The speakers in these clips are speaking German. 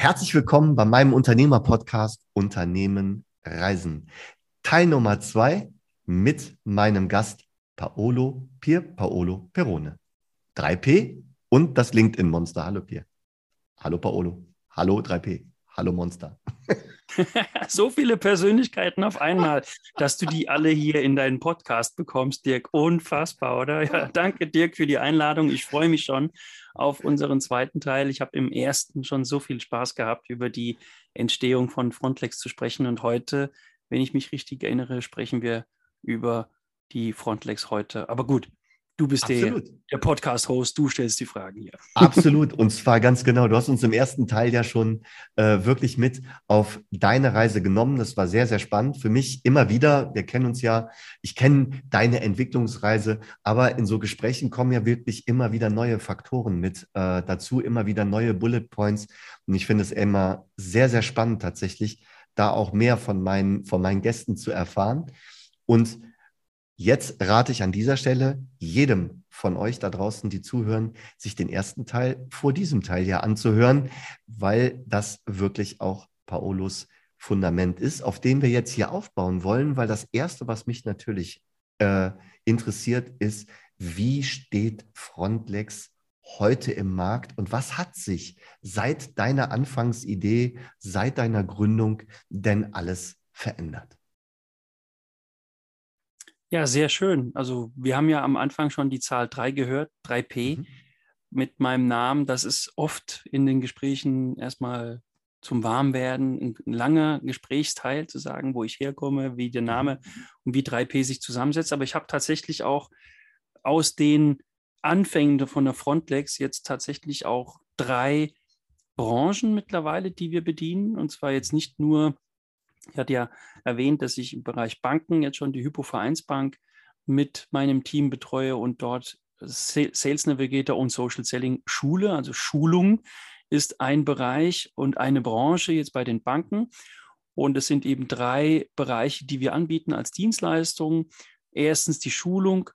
Herzlich willkommen bei meinem Unternehmer-Podcast Unternehmen Reisen. Teil Nummer zwei mit meinem Gast Paolo Pier Paolo Perone. 3P und das LinkedIn-Monster. Hallo Pier. Hallo Paolo. Hallo 3P. Hallo Monster. so viele Persönlichkeiten auf einmal, dass du die alle hier in deinen Podcast bekommst, Dirk. Unfassbar, oder? Ja, danke, Dirk, für die Einladung. Ich freue mich schon auf unseren zweiten Teil. Ich habe im ersten schon so viel Spaß gehabt, über die Entstehung von Frontlex zu sprechen. Und heute, wenn ich mich richtig erinnere, sprechen wir über die Frontlex heute. Aber gut, Du bist der, der Podcast-Host, du stellst die Fragen hier. Absolut, und zwar ganz genau. Du hast uns im ersten Teil ja schon äh, wirklich mit auf deine Reise genommen. Das war sehr, sehr spannend. Für mich immer wieder, wir kennen uns ja, ich kenne deine Entwicklungsreise, aber in so Gesprächen kommen ja wirklich immer wieder neue Faktoren mit äh, dazu, immer wieder neue Bullet Points. Und ich finde es immer sehr, sehr spannend tatsächlich, da auch mehr von meinen, von meinen Gästen zu erfahren. Und Jetzt rate ich an dieser Stelle jedem von euch da draußen, die zuhören, sich den ersten Teil vor diesem Teil ja anzuhören, weil das wirklich auch Paolos Fundament ist, auf dem wir jetzt hier aufbauen wollen, weil das Erste, was mich natürlich äh, interessiert, ist, wie steht Frontlex heute im Markt und was hat sich seit deiner Anfangsidee, seit deiner Gründung denn alles verändert? Ja, sehr schön. Also wir haben ja am Anfang schon die Zahl 3 gehört, 3P mhm. mit meinem Namen. Das ist oft in den Gesprächen erstmal zum Warmwerden, ein langer Gesprächsteil zu sagen, wo ich herkomme, wie der mhm. Name und wie 3P sich zusammensetzt. Aber ich habe tatsächlich auch aus den Anfängen von der Frontlex jetzt tatsächlich auch drei Branchen mittlerweile, die wir bedienen. Und zwar jetzt nicht nur ich hatte ja erwähnt, dass ich im Bereich Banken jetzt schon die Hypo-Vereinsbank mit meinem Team betreue und dort Sales Navigator und Social Selling Schule, also Schulung ist ein Bereich und eine Branche jetzt bei den Banken. Und es sind eben drei Bereiche, die wir anbieten als Dienstleistung. Erstens die Schulung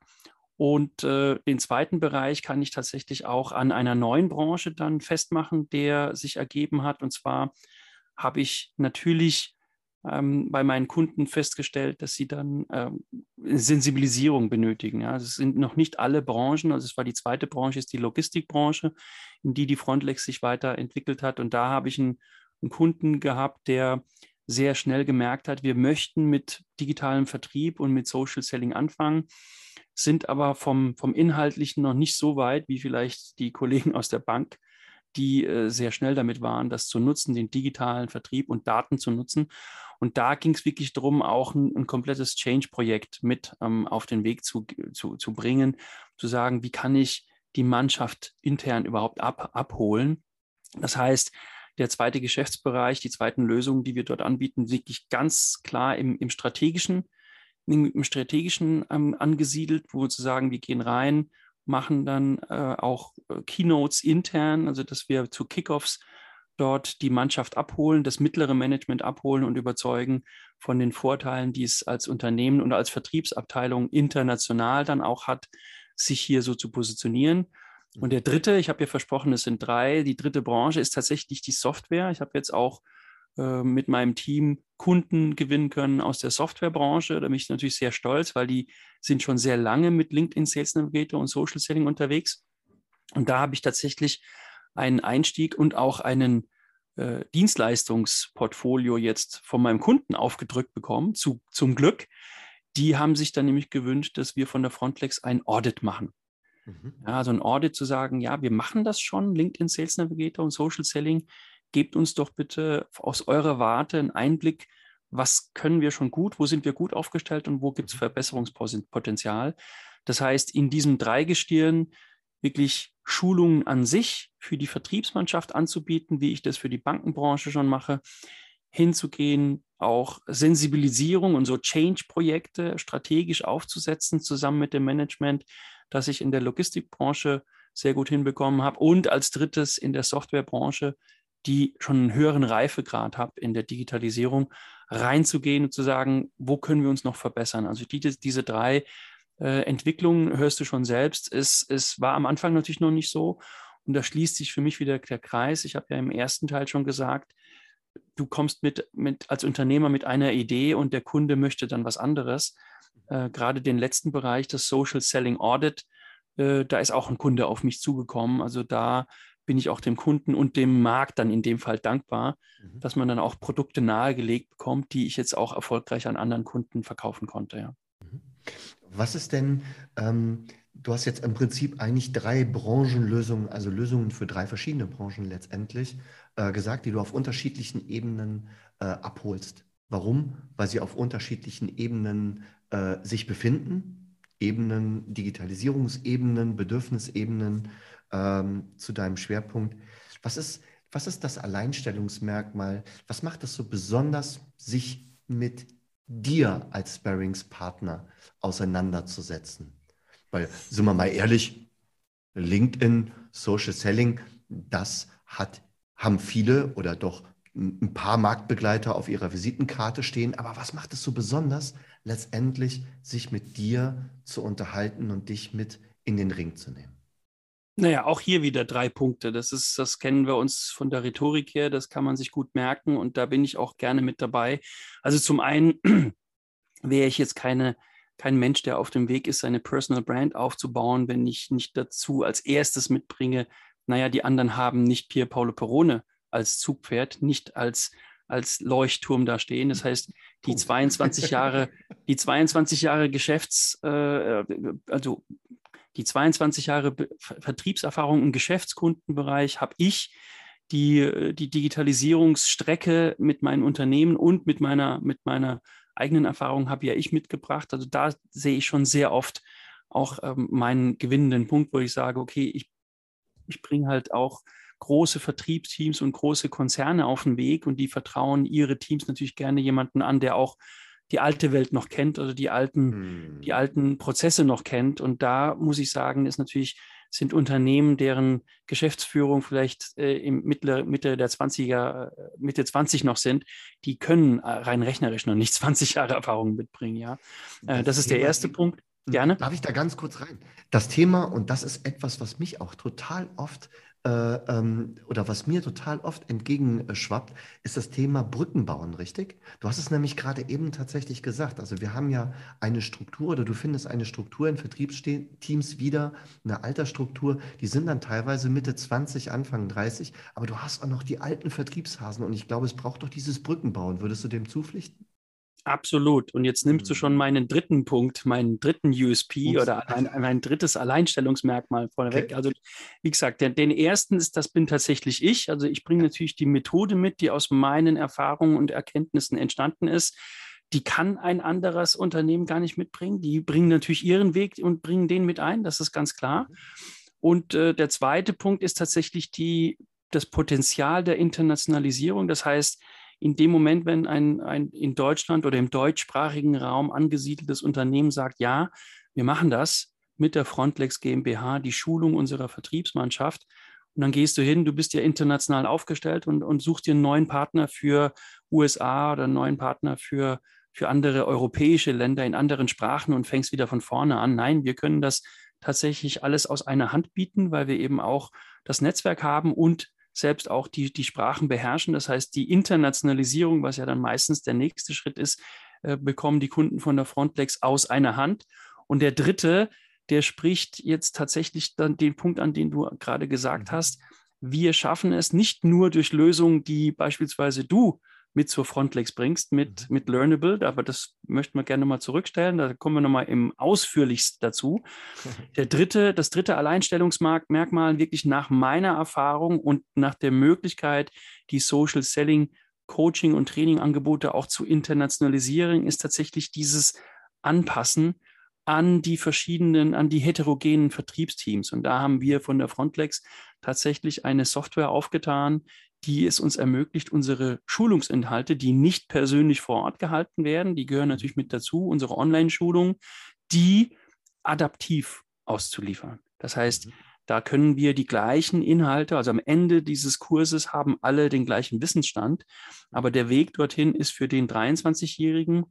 und äh, den zweiten Bereich kann ich tatsächlich auch an einer neuen Branche dann festmachen, der sich ergeben hat. Und zwar habe ich natürlich ähm, bei meinen Kunden festgestellt, dass sie dann ähm, Sensibilisierung benötigen. Ja. Also es sind noch nicht alle Branchen, also es war die zweite Branche, ist die Logistikbranche, in die die Frontlex sich weiterentwickelt hat. Und da habe ich einen, einen Kunden gehabt, der sehr schnell gemerkt hat, wir möchten mit digitalem Vertrieb und mit Social Selling anfangen, sind aber vom, vom Inhaltlichen noch nicht so weit, wie vielleicht die Kollegen aus der Bank die äh, sehr schnell damit waren, das zu nutzen, den digitalen Vertrieb und Daten zu nutzen. Und da ging es wirklich darum, auch ein, ein komplettes Change-Projekt mit ähm, auf den Weg zu, zu, zu bringen, zu sagen, wie kann ich die Mannschaft intern überhaupt ab, abholen. Das heißt, der zweite Geschäftsbereich, die zweiten Lösungen, die wir dort anbieten, wirklich ganz klar im, im strategischen, im, im strategischen ähm, angesiedelt, wo wir zu sagen, wir gehen rein machen dann äh, auch äh, Keynotes intern, also dass wir zu Kickoffs dort die Mannschaft abholen, das mittlere Management abholen und überzeugen von den Vorteilen, die es als Unternehmen und als Vertriebsabteilung international dann auch hat, sich hier so zu positionieren. Und der dritte, ich habe ja versprochen, es sind drei, die dritte Branche ist tatsächlich die Software. Ich habe jetzt auch äh, mit meinem Team Kunden gewinnen können aus der Softwarebranche. Da bin ich natürlich sehr stolz, weil die sind schon sehr lange mit LinkedIn Sales Navigator und Social Selling unterwegs. Und da habe ich tatsächlich einen Einstieg und auch einen äh, Dienstleistungsportfolio jetzt von meinem Kunden aufgedrückt bekommen, zu, zum Glück. Die haben sich dann nämlich gewünscht, dass wir von der Frontlex ein Audit machen. Mhm. Ja, also ein Audit zu sagen, ja, wir machen das schon, LinkedIn Sales Navigator und Social Selling gebt uns doch bitte aus eurer Warte einen Einblick, was können wir schon gut, wo sind wir gut aufgestellt und wo gibt es mhm. Verbesserungspotenzial. Das heißt, in diesem Dreigestirn wirklich Schulungen an sich für die Vertriebsmannschaft anzubieten, wie ich das für die Bankenbranche schon mache, hinzugehen, auch Sensibilisierung und so Change-Projekte strategisch aufzusetzen, zusammen mit dem Management, das ich in der Logistikbranche sehr gut hinbekommen habe und als drittes in der Softwarebranche die schon einen höheren Reifegrad habe in der Digitalisierung, reinzugehen und zu sagen, wo können wir uns noch verbessern? Also die, diese drei äh, Entwicklungen hörst du schon selbst. Es, es war am Anfang natürlich noch nicht so. Und da schließt sich für mich wieder der Kreis. Ich habe ja im ersten Teil schon gesagt, du kommst mit, mit als Unternehmer mit einer Idee und der Kunde möchte dann was anderes. Äh, gerade den letzten Bereich, das Social Selling Audit, äh, da ist auch ein Kunde auf mich zugekommen. Also da bin ich auch dem Kunden und dem Markt dann in dem Fall dankbar, mhm. dass man dann auch Produkte nahegelegt bekommt, die ich jetzt auch erfolgreich an anderen Kunden verkaufen konnte. Ja. Mhm. Was ist denn, ähm, du hast jetzt im Prinzip eigentlich drei Branchenlösungen, also Lösungen für drei verschiedene Branchen letztendlich äh, gesagt, die du auf unterschiedlichen Ebenen äh, abholst. Warum? Weil sie auf unterschiedlichen Ebenen äh, sich befinden. Ebenen, Digitalisierungsebenen, Bedürfnisebenen ähm, zu deinem Schwerpunkt. Was ist, was ist das Alleinstellungsmerkmal? Was macht es so besonders, sich mit dir als Sparringspartner auseinanderzusetzen? Weil, sind wir mal ehrlich, LinkedIn, Social Selling, das hat, haben viele oder doch ein paar Marktbegleiter auf ihrer Visitenkarte stehen. Aber was macht es so besonders, letztendlich sich mit dir zu unterhalten und dich mit in den Ring zu nehmen? Naja, auch hier wieder drei Punkte. Das ist, das kennen wir uns von der Rhetorik her, das kann man sich gut merken und da bin ich auch gerne mit dabei. Also zum einen wäre ich jetzt keine, kein Mensch, der auf dem Weg ist, seine Personal Brand aufzubauen, wenn ich nicht dazu als erstes mitbringe, naja, die anderen haben nicht Pier Paolo Perone als Zugpferd, nicht als, als Leuchtturm da stehen. Das heißt, die 22 Jahre, die 22 Jahre Geschäfts, äh, also die 22 Jahre Vertriebserfahrung im Geschäftskundenbereich habe ich die, äh, die Digitalisierungsstrecke mit meinen Unternehmen und mit meiner, mit meiner eigenen Erfahrung habe ja ich mitgebracht. Also da sehe ich schon sehr oft auch ähm, meinen gewinnenden Punkt, wo ich sage, okay, ich, ich bringe halt auch große Vertriebsteams und große Konzerne auf den Weg und die vertrauen ihre Teams natürlich gerne jemanden an, der auch die alte Welt noch kennt oder die alten, hm. die alten Prozesse noch kennt. Und da muss ich sagen, ist natürlich, sind Unternehmen, deren Geschäftsführung vielleicht äh, im Mitte, Mitte der 20er, äh, Mitte 20 noch sind, die können äh, rein rechnerisch noch nicht 20 Jahre Erfahrung mitbringen, ja. Äh, das, das ist der erste Punkt. Gerne. Darf ich da ganz kurz rein? Das Thema, und das ist etwas, was mich auch total oft äh, ähm, oder was mir total oft entgegenschwappt, ist das Thema Brückenbauen, richtig? Du hast es nämlich gerade eben tatsächlich gesagt. Also wir haben ja eine Struktur oder du findest eine Struktur in Vertriebsteams wieder, eine Altersstruktur, die sind dann teilweise Mitte 20, Anfang 30, aber du hast auch noch die alten Vertriebshasen und ich glaube, es braucht doch dieses Brückenbauen. Würdest du dem zupflichten? Absolut. Und jetzt nimmst du schon mhm. meinen dritten Punkt, meinen dritten USP Ups. oder ein, mein drittes Alleinstellungsmerkmal vorneweg. Okay. Also, wie gesagt, der, den ersten ist, das bin tatsächlich ich. Also, ich bringe natürlich die Methode mit, die aus meinen Erfahrungen und Erkenntnissen entstanden ist. Die kann ein anderes Unternehmen gar nicht mitbringen. Die bringen natürlich ihren Weg und bringen den mit ein. Das ist ganz klar. Mhm. Und äh, der zweite Punkt ist tatsächlich die, das Potenzial der Internationalisierung. Das heißt, in dem Moment, wenn ein, ein in Deutschland oder im deutschsprachigen Raum angesiedeltes Unternehmen sagt, ja, wir machen das mit der Frontlex GmbH, die Schulung unserer Vertriebsmannschaft, und dann gehst du hin, du bist ja international aufgestellt und, und suchst dir einen neuen Partner für USA oder einen neuen Partner für, für andere europäische Länder in anderen Sprachen und fängst wieder von vorne an. Nein, wir können das tatsächlich alles aus einer Hand bieten, weil wir eben auch das Netzwerk haben und selbst auch die, die Sprachen beherrschen. Das heißt, die Internationalisierung, was ja dann meistens der nächste Schritt ist, äh, bekommen die Kunden von der Frontlex aus einer Hand. Und der dritte, der spricht jetzt tatsächlich dann den Punkt an, den du gerade gesagt mhm. hast. Wir schaffen es nicht nur durch Lösungen, die beispielsweise du mit zur Frontlex bringst, mit, mhm. mit Learnable. Aber das möchten wir gerne mal zurückstellen. Da kommen wir nochmal im ausführlichsten dazu. Der dritte, das dritte Alleinstellungsmerkmal, wirklich nach meiner Erfahrung und nach der Möglichkeit, die Social Selling Coaching und Trainingangebote auch zu internationalisieren, ist tatsächlich dieses Anpassen an die verschiedenen, an die heterogenen Vertriebsteams. Und da haben wir von der Frontlex tatsächlich eine Software aufgetan, die es uns ermöglicht, unsere Schulungsinhalte, die nicht persönlich vor Ort gehalten werden, die gehören natürlich mit dazu, unsere Online-Schulung, die adaptiv auszuliefern. Das heißt, mhm. da können wir die gleichen Inhalte, also am Ende dieses Kurses haben alle den gleichen Wissensstand, aber der Weg dorthin ist für den 23-Jährigen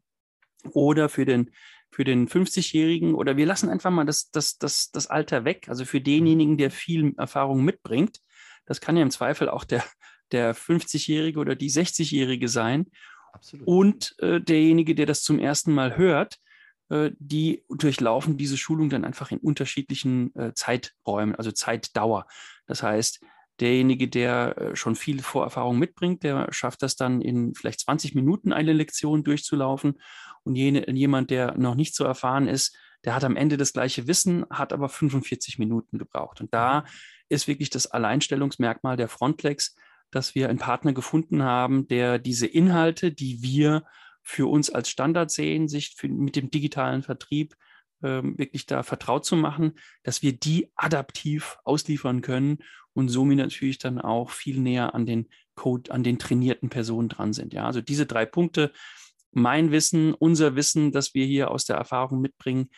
oder für den für den 50-Jährigen oder wir lassen einfach mal das, das, das, das Alter weg. Also für denjenigen, der viel Erfahrung mitbringt, das kann ja im Zweifel auch der, der 50-Jährige oder die 60-Jährige sein. Absolut. Und äh, derjenige, der das zum ersten Mal hört, äh, die durchlaufen diese Schulung dann einfach in unterschiedlichen äh, Zeiträumen, also Zeitdauer. Das heißt, derjenige, der äh, schon viel Vorerfahrung mitbringt, der schafft das dann in vielleicht 20 Minuten eine Lektion durchzulaufen. Und jene, jemand, der noch nicht so erfahren ist, der hat am Ende das gleiche Wissen, hat aber 45 Minuten gebraucht. Und da ist wirklich das Alleinstellungsmerkmal der Frontlex, dass wir einen Partner gefunden haben, der diese Inhalte, die wir für uns als Standard sehen, sich für, mit dem digitalen Vertrieb ähm, wirklich da vertraut zu machen, dass wir die adaptiv ausliefern können und somit natürlich dann auch viel näher an den Code, an den trainierten Personen dran sind. Ja, also diese drei Punkte, mein Wissen, unser Wissen, das wir hier aus der Erfahrung mitbringen,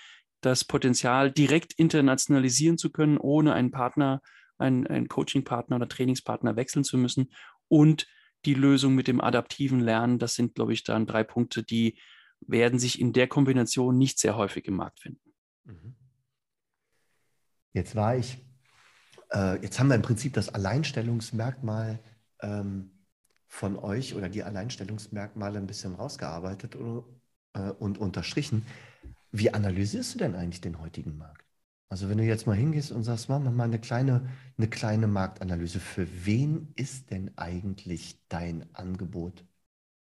das Potenzial direkt internationalisieren zu können, ohne einen Partner, einen, einen Coaching-Partner oder Trainingspartner wechseln zu müssen und die Lösung mit dem adaptiven Lernen, das sind, glaube ich, dann drei Punkte, die werden sich in der Kombination nicht sehr häufig im Markt finden. Mhm. Jetzt war ich, äh, jetzt haben wir im Prinzip das Alleinstellungsmerkmal ähm, von euch oder die Alleinstellungsmerkmale ein bisschen rausgearbeitet oder, äh, und unterstrichen. Wie analysierst du denn eigentlich den heutigen Markt? Also wenn du jetzt mal hingehst und sagst, wir mal eine kleine, eine kleine Marktanalyse. Für wen ist denn eigentlich dein Angebot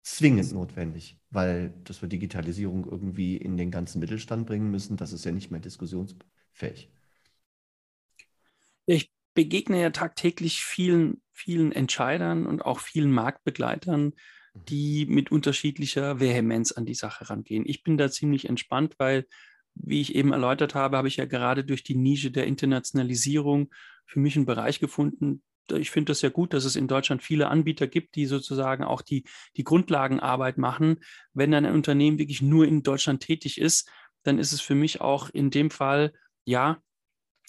zwingend notwendig? Weil, dass wir Digitalisierung irgendwie in den ganzen Mittelstand bringen müssen, das ist ja nicht mehr diskussionsfähig. Ich begegne ja tagtäglich vielen, vielen Entscheidern und auch vielen Marktbegleitern, mhm. die mit unterschiedlicher Vehemenz an die Sache rangehen. Ich bin da ziemlich entspannt, weil, wie ich eben erläutert habe, habe ich ja gerade durch die Nische der Internationalisierung für mich einen Bereich gefunden. Ich finde das ja gut, dass es in Deutschland viele Anbieter gibt, die sozusagen auch die, die Grundlagenarbeit machen. Wenn dann ein Unternehmen wirklich nur in Deutschland tätig ist, dann ist es für mich auch in dem Fall, ja,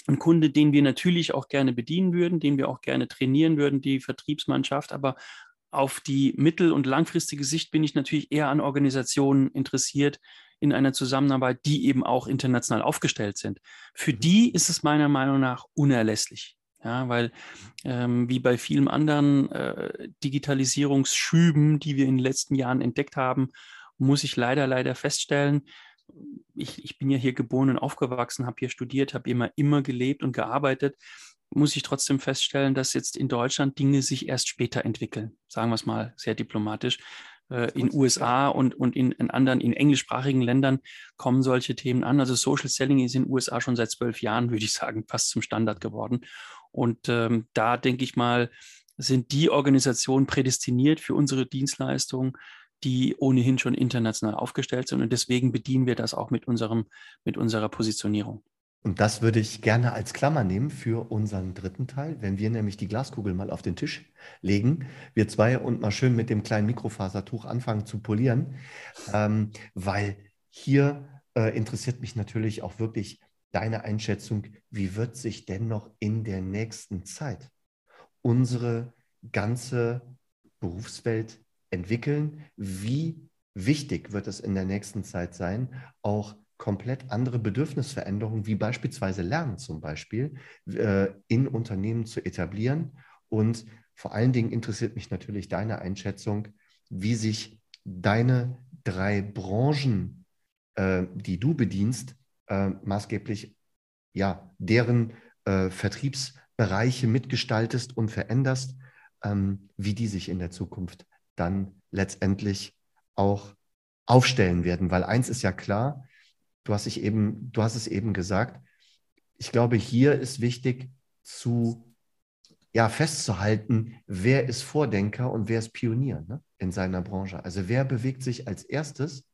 ein Kunde, den wir natürlich auch gerne bedienen würden, den wir auch gerne trainieren würden, die Vertriebsmannschaft. Aber auf die mittel- und langfristige Sicht bin ich natürlich eher an Organisationen interessiert in einer Zusammenarbeit, die eben auch international aufgestellt sind. Für mhm. die ist es meiner Meinung nach unerlässlich. Ja, weil ähm, wie bei vielen anderen äh, Digitalisierungsschüben, die wir in den letzten Jahren entdeckt haben, muss ich leider, leider feststellen, ich, ich bin ja hier geboren und aufgewachsen, habe hier studiert, habe immer, immer gelebt und gearbeitet, muss ich trotzdem feststellen, dass jetzt in Deutschland Dinge sich erst später entwickeln, sagen wir es mal sehr diplomatisch. Äh, in USA und, und in, in, anderen, in englischsprachigen Ländern kommen solche Themen an. Also Social Selling ist in den USA schon seit zwölf Jahren, würde ich sagen, fast zum Standard geworden. Und ähm, da denke ich mal, sind die Organisationen prädestiniert für unsere Dienstleistungen, die ohnehin schon international aufgestellt sind. Und deswegen bedienen wir das auch mit, unserem, mit unserer Positionierung. Und das würde ich gerne als Klammer nehmen für unseren dritten Teil, wenn wir nämlich die Glaskugel mal auf den Tisch legen, wir zwei und mal schön mit dem kleinen Mikrofasertuch anfangen zu polieren, ähm, weil hier äh, interessiert mich natürlich auch wirklich deine Einschätzung, wie wird sich denn noch in der nächsten Zeit unsere ganze Berufswelt entwickeln. Wie wichtig wird es in der nächsten Zeit sein, auch komplett andere Bedürfnisveränderungen, wie beispielsweise Lernen zum Beispiel, äh, in Unternehmen zu etablieren. Und vor allen Dingen interessiert mich natürlich deine Einschätzung, wie sich deine drei Branchen, äh, die du bedienst, äh, maßgeblich, ja, deren Vertriebsbereiche mitgestaltest und veränderst, ähm, wie die sich in der Zukunft dann letztendlich auch aufstellen werden. Weil eins ist ja klar, du hast, dich eben, du hast es eben gesagt, ich glaube, hier ist wichtig zu ja, festzuhalten, wer ist Vordenker und wer ist Pionier ne, in seiner Branche. Also wer bewegt sich als erstes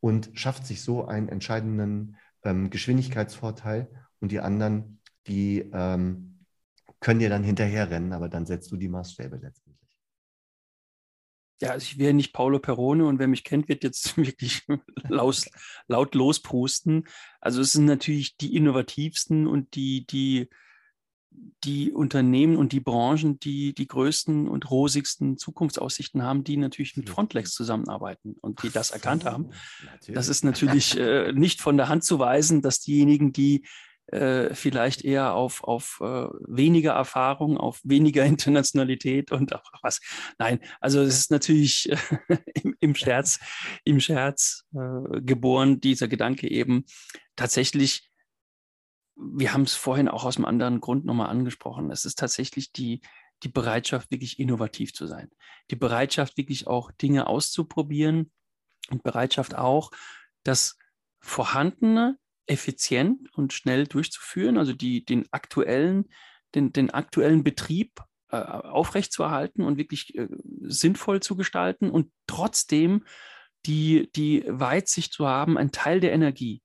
und schafft sich so einen entscheidenden ähm, Geschwindigkeitsvorteil und die anderen, die ähm, können dir dann hinterherrennen, aber dann setzt du die Maßstäbe letztendlich ja, also ich wäre nicht Paolo Perone und wer mich kennt, wird jetzt wirklich laut, laut losprusten. Also es sind natürlich die innovativsten und die, die die Unternehmen und die Branchen, die die größten und rosigsten Zukunftsaussichten haben, die natürlich mit Frontlex zusammenarbeiten und die das erkannt haben. Natürlich. Das ist natürlich äh, nicht von der Hand zu weisen, dass diejenigen, die äh, vielleicht eher auf, auf äh, weniger Erfahrung, auf weniger Internationalität und auch was. Nein, also es ist natürlich äh, im, im, Scherz, im Scherz äh, geboren, dieser Gedanke eben tatsächlich wir haben es vorhin auch aus einem anderen Grund nochmal angesprochen. Es ist tatsächlich die, die Bereitschaft, wirklich innovativ zu sein. Die Bereitschaft, wirklich auch Dinge auszuprobieren und Bereitschaft auch, das Vorhandene effizient und schnell durchzuführen, also die, den aktuellen, den, den aktuellen Betrieb äh, aufrechtzuerhalten und wirklich äh, sinnvoll zu gestalten und trotzdem die, die Weitsicht zu haben, ein Teil der Energie,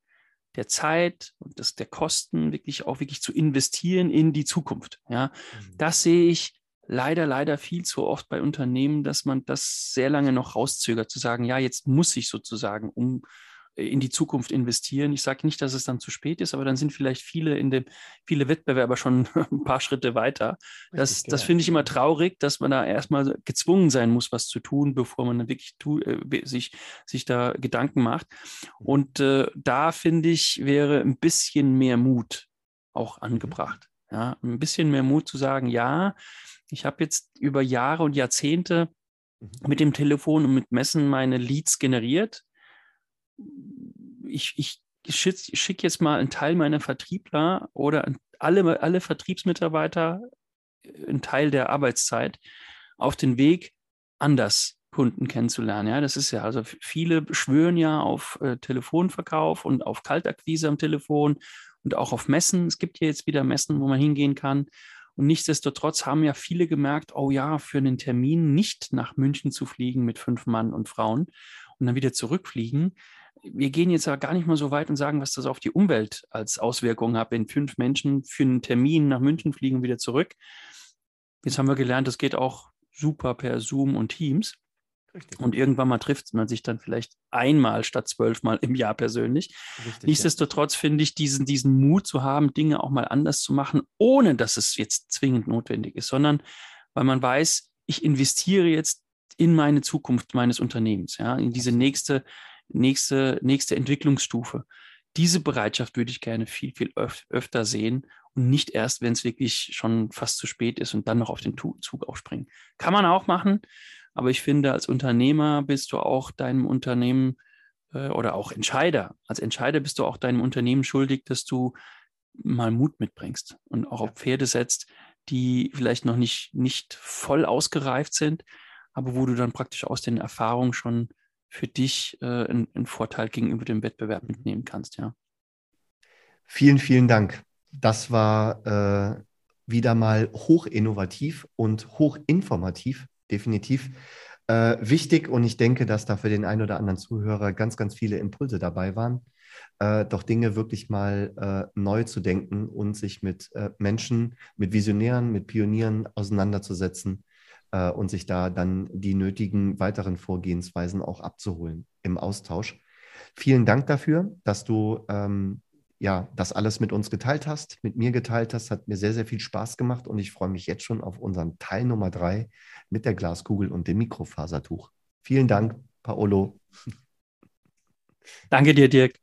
der Zeit und des, der Kosten wirklich auch wirklich zu investieren in die Zukunft. Ja, mhm. das sehe ich leider, leider viel zu oft bei Unternehmen, dass man das sehr lange noch rauszögert, zu sagen, ja, jetzt muss ich sozusagen um in die Zukunft investieren. Ich sage nicht, dass es dann zu spät ist, aber dann sind vielleicht viele in dem, viele Wettbewerber schon ein paar Schritte weiter. Das, das finde ich immer traurig, dass man da erstmal gezwungen sein muss, was zu tun, bevor man dann wirklich tu, äh, sich, sich da Gedanken macht. Und äh, da finde ich, wäre ein bisschen mehr Mut auch mhm. angebracht. Ja, ein bisschen mehr Mut zu sagen, ja, ich habe jetzt über Jahre und Jahrzehnte mhm. mit dem Telefon und mit Messen meine Leads generiert ich, ich schicke jetzt mal einen Teil meiner Vertriebler oder alle, alle Vertriebsmitarbeiter äh, einen Teil der Arbeitszeit auf den Weg, anders Kunden kennenzulernen. Ja, das ist ja, also viele schwören ja auf äh, Telefonverkauf und auf Kaltakquise am Telefon und auch auf Messen. Es gibt ja jetzt wieder Messen, wo man hingehen kann. Und nichtsdestotrotz haben ja viele gemerkt, oh ja, für einen Termin nicht nach München zu fliegen mit fünf Mann und Frauen und dann wieder zurückfliegen, wir gehen jetzt aber gar nicht mal so weit und sagen, was das auf die Umwelt als Auswirkung hat, wenn fünf Menschen für einen Termin nach München fliegen und wieder zurück. Jetzt haben wir gelernt, das geht auch super per Zoom und Teams. Richtig. Und irgendwann mal trifft man sich dann vielleicht einmal statt zwölfmal im Jahr persönlich. Richtig, Nichtsdestotrotz ja. finde ich diesen, diesen Mut zu haben, Dinge auch mal anders zu machen, ohne dass es jetzt zwingend notwendig ist, sondern weil man weiß, ich investiere jetzt in meine Zukunft meines Unternehmens, ja, in diese nächste nächste, nächste Entwicklungsstufe. Diese Bereitschaft würde ich gerne viel, viel öf öfter sehen und nicht erst, wenn es wirklich schon fast zu spät ist und dann noch auf den Zug aufspringen. Kann man auch machen, aber ich finde, als Unternehmer bist du auch deinem Unternehmen äh, oder auch Entscheider, als Entscheider bist du auch deinem Unternehmen schuldig, dass du mal Mut mitbringst und auch auf Pferde setzt, die vielleicht noch nicht, nicht voll ausgereift sind, aber wo du dann praktisch aus den Erfahrungen schon für dich äh, einen, einen Vorteil gegenüber dem Wettbewerb mitnehmen kannst, ja. Vielen, vielen Dank. Das war äh, wieder mal hoch innovativ und hoch informativ, definitiv. Äh, wichtig und ich denke, dass da für den einen oder anderen Zuhörer ganz, ganz viele Impulse dabei waren, äh, doch Dinge wirklich mal äh, neu zu denken und sich mit äh, Menschen, mit Visionären, mit Pionieren auseinanderzusetzen, äh, und sich da dann die nötigen weiteren Vorgehensweisen auch abzuholen im Austausch. Vielen Dank dafür, dass du ähm, ja das alles mit uns geteilt hast, mit mir geteilt hast. Hat mir sehr, sehr viel Spaß gemacht und ich freue mich jetzt schon auf unseren Teil Nummer drei mit der Glaskugel und dem Mikrofasertuch. Vielen Dank, Paolo. Danke dir, Dirk.